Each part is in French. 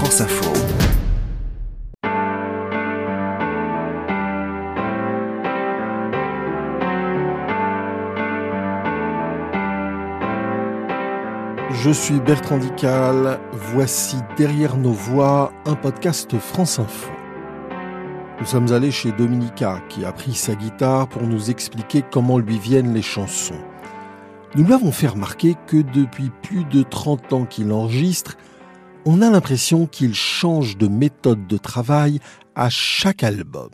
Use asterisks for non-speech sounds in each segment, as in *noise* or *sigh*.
France Info. Je suis Bertrand Dical, voici Derrière nos voix, un podcast France Info. Nous sommes allés chez Dominica, qui a pris sa guitare pour nous expliquer comment lui viennent les chansons. Nous l'avons fait remarquer que depuis plus de 30 ans qu'il enregistre, on a l'impression qu'il change de méthode de travail à chaque album.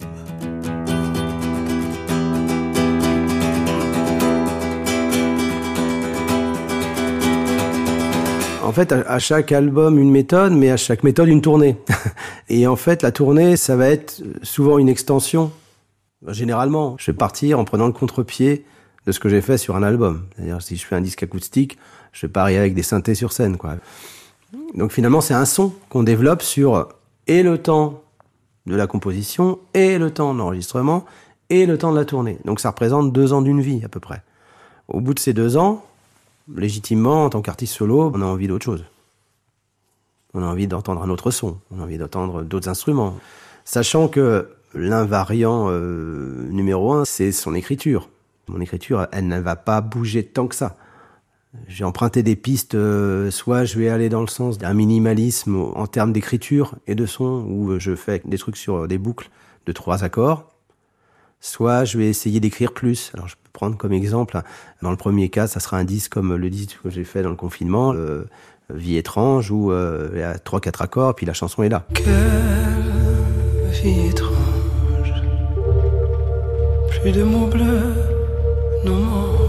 En fait, à chaque album, une méthode, mais à chaque méthode, une tournée. *laughs* Et en fait, la tournée, ça va être souvent une extension. Généralement, je vais partir en prenant le contre-pied de ce que j'ai fait sur un album. C'est-à-dire, si je fais un disque acoustique, je vais pas avec des synthés sur scène, quoi. Donc finalement, c'est un son qu'on développe sur et le temps de la composition, et le temps de l'enregistrement, et le temps de la tournée. Donc ça représente deux ans d'une vie, à peu près. Au bout de ces deux ans, légitimement, en tant qu'artiste solo, on a envie d'autre chose. On a envie d'entendre un autre son, on a envie d'entendre d'autres instruments. Sachant que l'invariant euh, numéro un, c'est son écriture. Mon écriture, elle ne va pas bouger tant que ça. J'ai emprunté des pistes, euh, soit je vais aller dans le sens d'un minimalisme en termes d'écriture et de son, où je fais des trucs sur des boucles de trois accords, soit je vais essayer d'écrire plus. Alors je peux prendre comme exemple, dans le premier cas, ça sera un disque comme le disque que j'ai fait dans le confinement, euh, Vie étrange, où euh, il y a trois quatre accords, puis la chanson est là. Quelle vie étrange, plus de mots bleus, non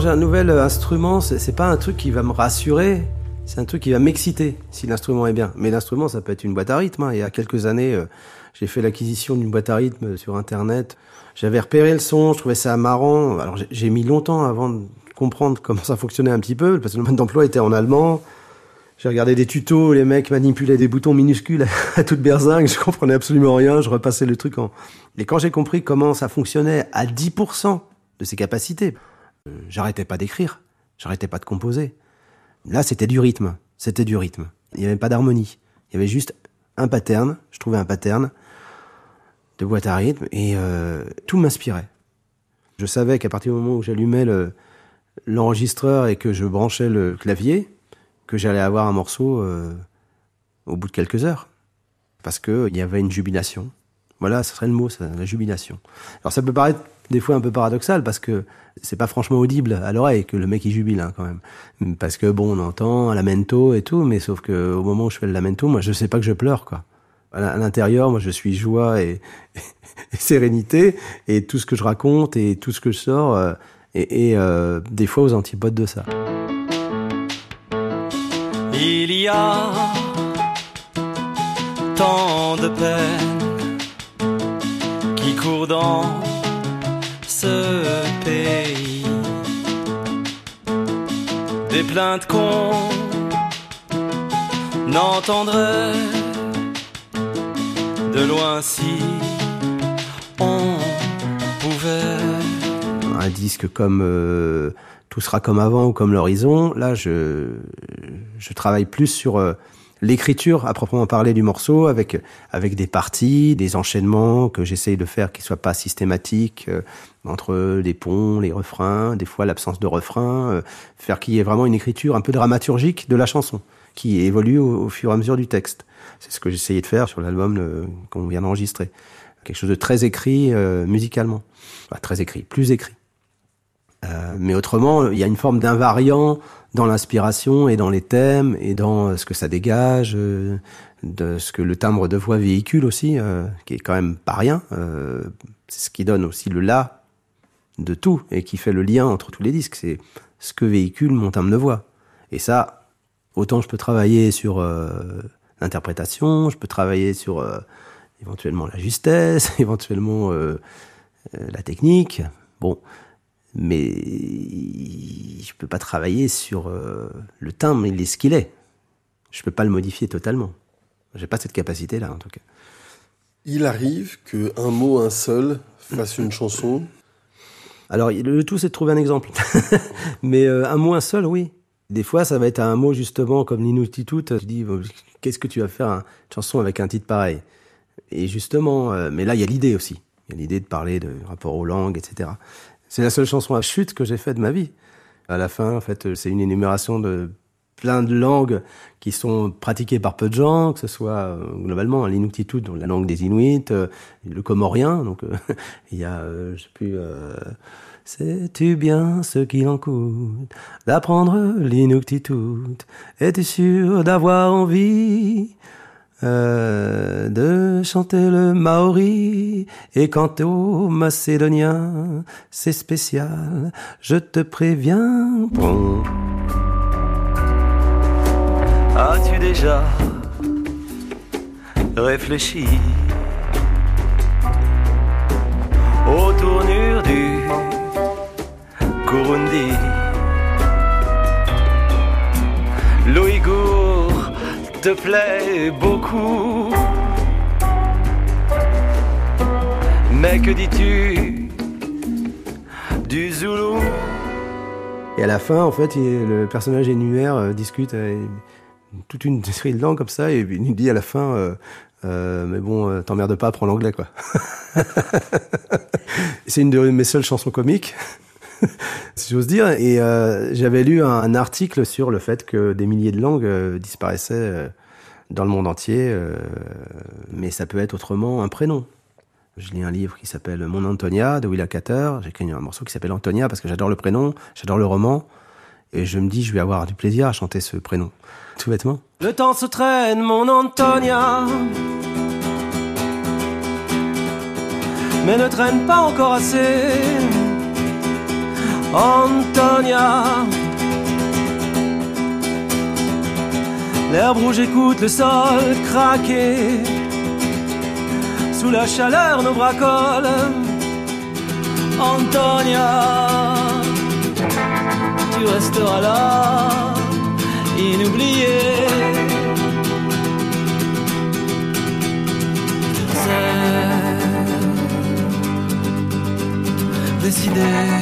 J'ai un nouvel instrument, c'est pas un truc qui va me rassurer, c'est un truc qui va m'exciter si l'instrument est bien. Mais l'instrument, ça peut être une boîte à rythme. hein. Il y a quelques années, euh, j'ai fait l'acquisition d'une boîte à rythme sur Internet. J'avais repéré le son, je trouvais ça marrant. Alors j'ai- mis longtemps avant de comprendre comment ça fonctionnait un petit peu, parce que le mode d'emploi était en allemand. J'ai regardé des tutos, les mecs manipulaient des boutons minuscules à toute berzingue, je comprenais absolument rien, je repassais le truc en... Et quand j'ai compris comment ça fonctionnait à 10% de ses capacités, euh, j'arrêtais pas d'écrire, j'arrêtais pas de composer. Là, c'était du rythme, c'était du rythme. Il n'y avait pas d'harmonie, il y avait juste un pattern, je trouvais un pattern de boîte à rythme et euh, tout m'inspirait. Je savais qu'à partir du moment où j'allumais le- l'enregistreur et que je branchais le clavier, que j'allais avoir un morceau euh, au bout de quelques heures. Parce que il y avait une jubilation. Voilà, ce serait le mot, la jubilation. Alors ça peut paraître des fois un peu paradoxal parce que c'est pas franchement audible à l'oreille que le mec il jubile hein, quand même. Parce que bon, on entend lamento et tout, mais sauf que au moment où je fais le lamento, moi je sais pas que je pleure quoi. À l'intérieur, moi je suis joie *laughs* et, sérénité et tout ce que je raconte et tout ce que je sors euh, et, et, euh, des fois aux antipodes de ça. Il y a tant de peine qui court dans ce pays. Des plaintes qu'on n'entendrait de loin si on pouvait. un disque comme euh, Tout sera comme avant ou comme l'horizon, là je, je travaille plus sur euh, l'écriture à proprement parler du morceau avec avec des parties, des enchaînements que j'essaye de faire qui soient pas systématiques euh, entre les ponts, les refrains, des fois l'absence de refrain, euh, faire qu'il y ait vraiment une écriture un peu dramaturgique de la chanson qui évolue au, au fur et à mesure du texte. C'est ce que j'essayais de faire sur l'album qu'on vient d'enregistrer. Quelque chose de très écrit euh, musicalement. Enfin, très écrit, plus écrit. Euh, mais autrement, il y a une forme d'invariant dans l'inspiration et dans les thèmes et dans euh, ce que ça dégage, euh, de ce que le timbre de voix véhicule aussi, euh, qui est quand même pas rien. C'est ce qui donne aussi le là de tout et qui fait le lien entre tous les disques. C'est ce que véhicule mon timbre de voix. Et ça, autant je peux travailler sur l'interprétation, je peux travailler sur éventuellement la justesse, *laughs* éventuellement la technique. Bon, mais je peux pas travailler sur euh, le timbre, il est ce qu'il est. Je peux pas le modifier totalement. J'ai pas cette capacité-là, en tout cas. Il arrive que un mot, un seul, fasse une chanson. Alors, le tout, c'est de trouver un exemple. *laughs* Mais euh, un mot, un seul, oui. Des fois, ça va être un mot, justement, comme l'inuttitut. Je dis, bon, qu'est-ce que tu vas faire une chanson avec un titre pareil Et justement, euh, mais là, il y a l'idée aussi. Il y a l'idée de parler de rapport aux langues, etc. C'est la seule chanson à chute que j'ai faite de ma vie. À la fin, en fait, c'est une énumération de plein de langues qui sont pratiquées par peu de gens, que ce soit euh, globalement l'inuktitut, donc la langue des Inuits, euh, le comorien, donc euh, *laughs* il y a, je sais plus, sais-tu bien ce qu'il en coûte d'apprendre l'inuktitut? Es-tu sûr d'avoir envie de chanter le maori et quant au macédonien, c'est spécial, je te préviens. Bon. As-tu déjà réfléchi aux tournures du Kurundi? Te plaît beaucoup. Mais que dis-tu du Zoulou Et à la fin, en fait, le personnage énumère, euh, discute toute une *laughs* série de langues comme ça, et il nous dit à la fin, euh, euh, mais bon, euh, t'emmerdes pas, prends l'anglais, quoi. *laughs* c'est une de mes seules chansons comiques, *laughs* si j'ose dire, et j'avais lu un, article sur le fait que des milliers de langues disparaissaient dans le monde entier, mais ça peut être autrement un prénom. Je lis un livre qui s'appelle Mon Antonia de Willa Cater. J'ai écrit un morceau qui s'appelle Antonia parce que j'adore le prénom, j'adore le roman. Et je me dis, je vais avoir du plaisir à chanter ce prénom. Tout bêtement. Le temps se traîne, mon Antonia. Mais ne traîne pas encore assez. Antonia. L'herbe rouge écoute le sol craquer. Sous la chaleur, nos bras collent. Antonia tu resteras là, inoublié. décidé.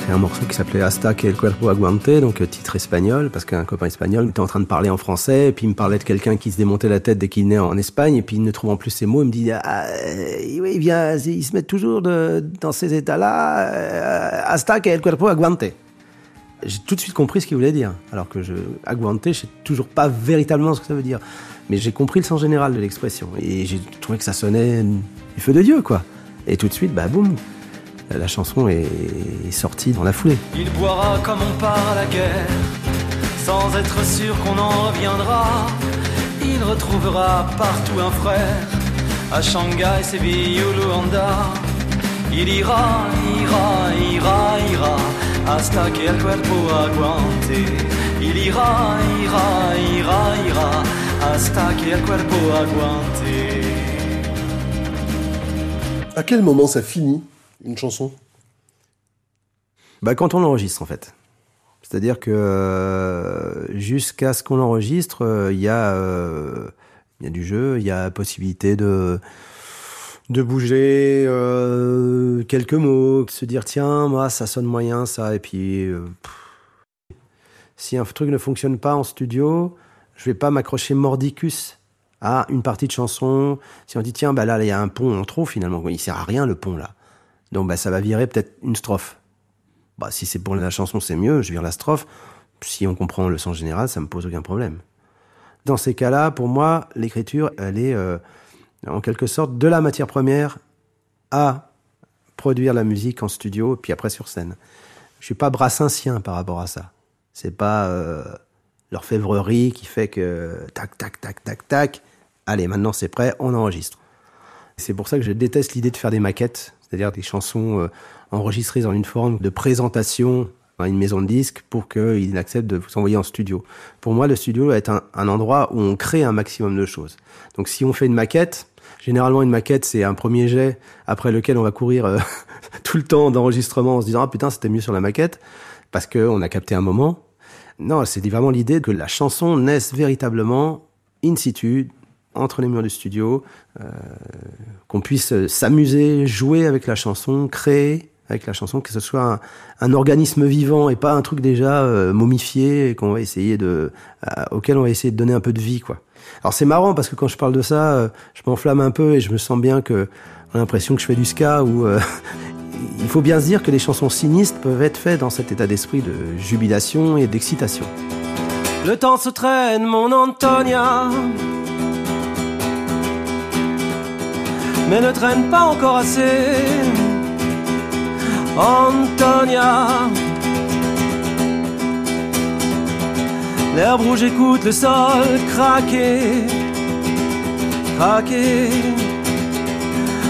Écrit un morceau qui s'appelait Hasta que el cuerpo aguante, donc euh, titre espagnol, parce qu'un copain espagnol était en train de parler en français, et puis il me parlait de quelqu'un qui se démontait la tête dès qu'il naît en Espagne, et puis ne trouvant plus ses mots, il me dit ah, oui, il vient, il se met toujours dans ces états-là, euh, hasta que el cuerpo aguante j'ai tout de suite compris ce qu'il voulait dire. Alors que je, aguante, je sais toujours pas véritablement ce que ça veut dire. Mais j'ai compris le sens général de l'expression. Et j'ai trouvé que ça sonnait du feu de Dieu, quoi. Et tout de suite, bah boum, la chanson est sortie dans la foulée. Il boira comme on part à la guerre, sans être sûr qu'on en reviendra. Il retrouvera partout un frère, à Shanghai, Séville ou Luanda. Il ira, ira, ira, ira hasta que el cuerpo aguante. Il ira, ira, ira, ira, hasta que el cuerpo aguante. À quel moment ça finit? Une chanson? Bah quand on l'enregistre en fait. C'est-à-dire que euh, jusqu'à ce qu'on l'enregistre, euh, il y a euh, il y a du jeu, il y a possibilité de de bouger quelques mots, de se dire tiens, moi ça sonne moyen ça, et puis si un truc ne fonctionne pas en studio, je vais pas m'accrocher mordicus à une partie de chanson. Si on dit tiens, bah là il y a un pont en trop finalement, il sert à rien le pont là, donc bah ça va virer peut-être une strophe. Bah si c'est pour la chanson c'est mieux, je vire la strophe. Si on comprend le sens général, ça me pose aucun problème. Dans ces cas-là, pour moi, l'écriture, elle est euh, en quelque sorte de la matière première à produire la musique en studio puis après sur scène. Je suis pas brassincien par rapport à ça. C'est pas euh, l'orfèvrerie qui fait que tac tac tac tac tac. Allez, maintenant c'est prêt, on enregistre. C'est pour ça que je déteste l'idée de faire des maquettes, c'est-à-dire des chansons euh, enregistrées dans une forme de présentation à une maison de disques pour qu'ils acceptent de vous envoyer en studio. Pour moi, le studio va être un, endroit où on crée un maximum de choses. Donc si on fait une maquette, Généralement, une maquette, c'est un premier jet après lequel on va courir euh, *laughs* tout le temps d'enregistrement en se disant ah putain c'était mieux sur la maquette parce que on a capté un moment. Non, c'est vraiment l'idée que la chanson naisse véritablement in situ entre les murs du studio, euh, qu'on puisse s'amuser, jouer avec la chanson, créer avec la chanson, que ce soit un, organisme vivant et pas un truc déjà euh, momifié qu'on va essayer de, euh, auquel on va essayer de donner un peu de vie, quoi. Alors c'est marrant parce que quand je parle de ça, je m'enflamme un peu et je me sens bien que on a l'impression que je fais du ska ou *laughs* il faut bien se dire que les chansons sinistres peuvent être faites dans cet état d'esprit de jubilation et d'excitation. Le temps se traîne, mon Antonia. Mais ne traîne pas encore assez. Antonia. L'herbe rouge écoute le sol craquer, craquer.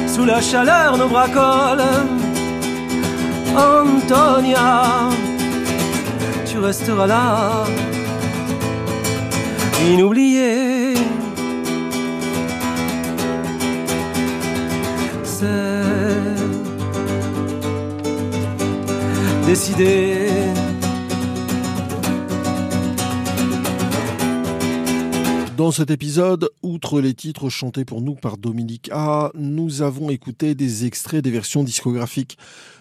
Sous la chaleur, nos bras collent. Antonia, tu resteras là, inoublié. Dans cet épisode, outre les titres chantés pour nous par Dominique A, nous avons écouté des extraits des versions discographiques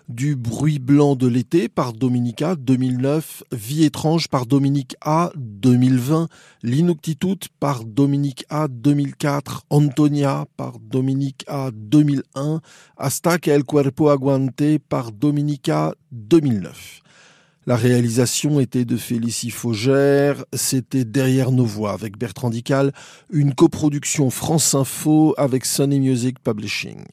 du bruit blanc de l'été par Dominique A 2009, Vie étrange par Dominique A 2020, L'Inuktitut par Dominique A 2004, Antonia par Dominique A 2001, Hasta que el cuerpo aguante par Dominique A 2009. La réalisation était de Félicie Faugère, c'était Derrière nos voix avec Bertrand Dical, une coproduction France Info avec Sony Music Publishing.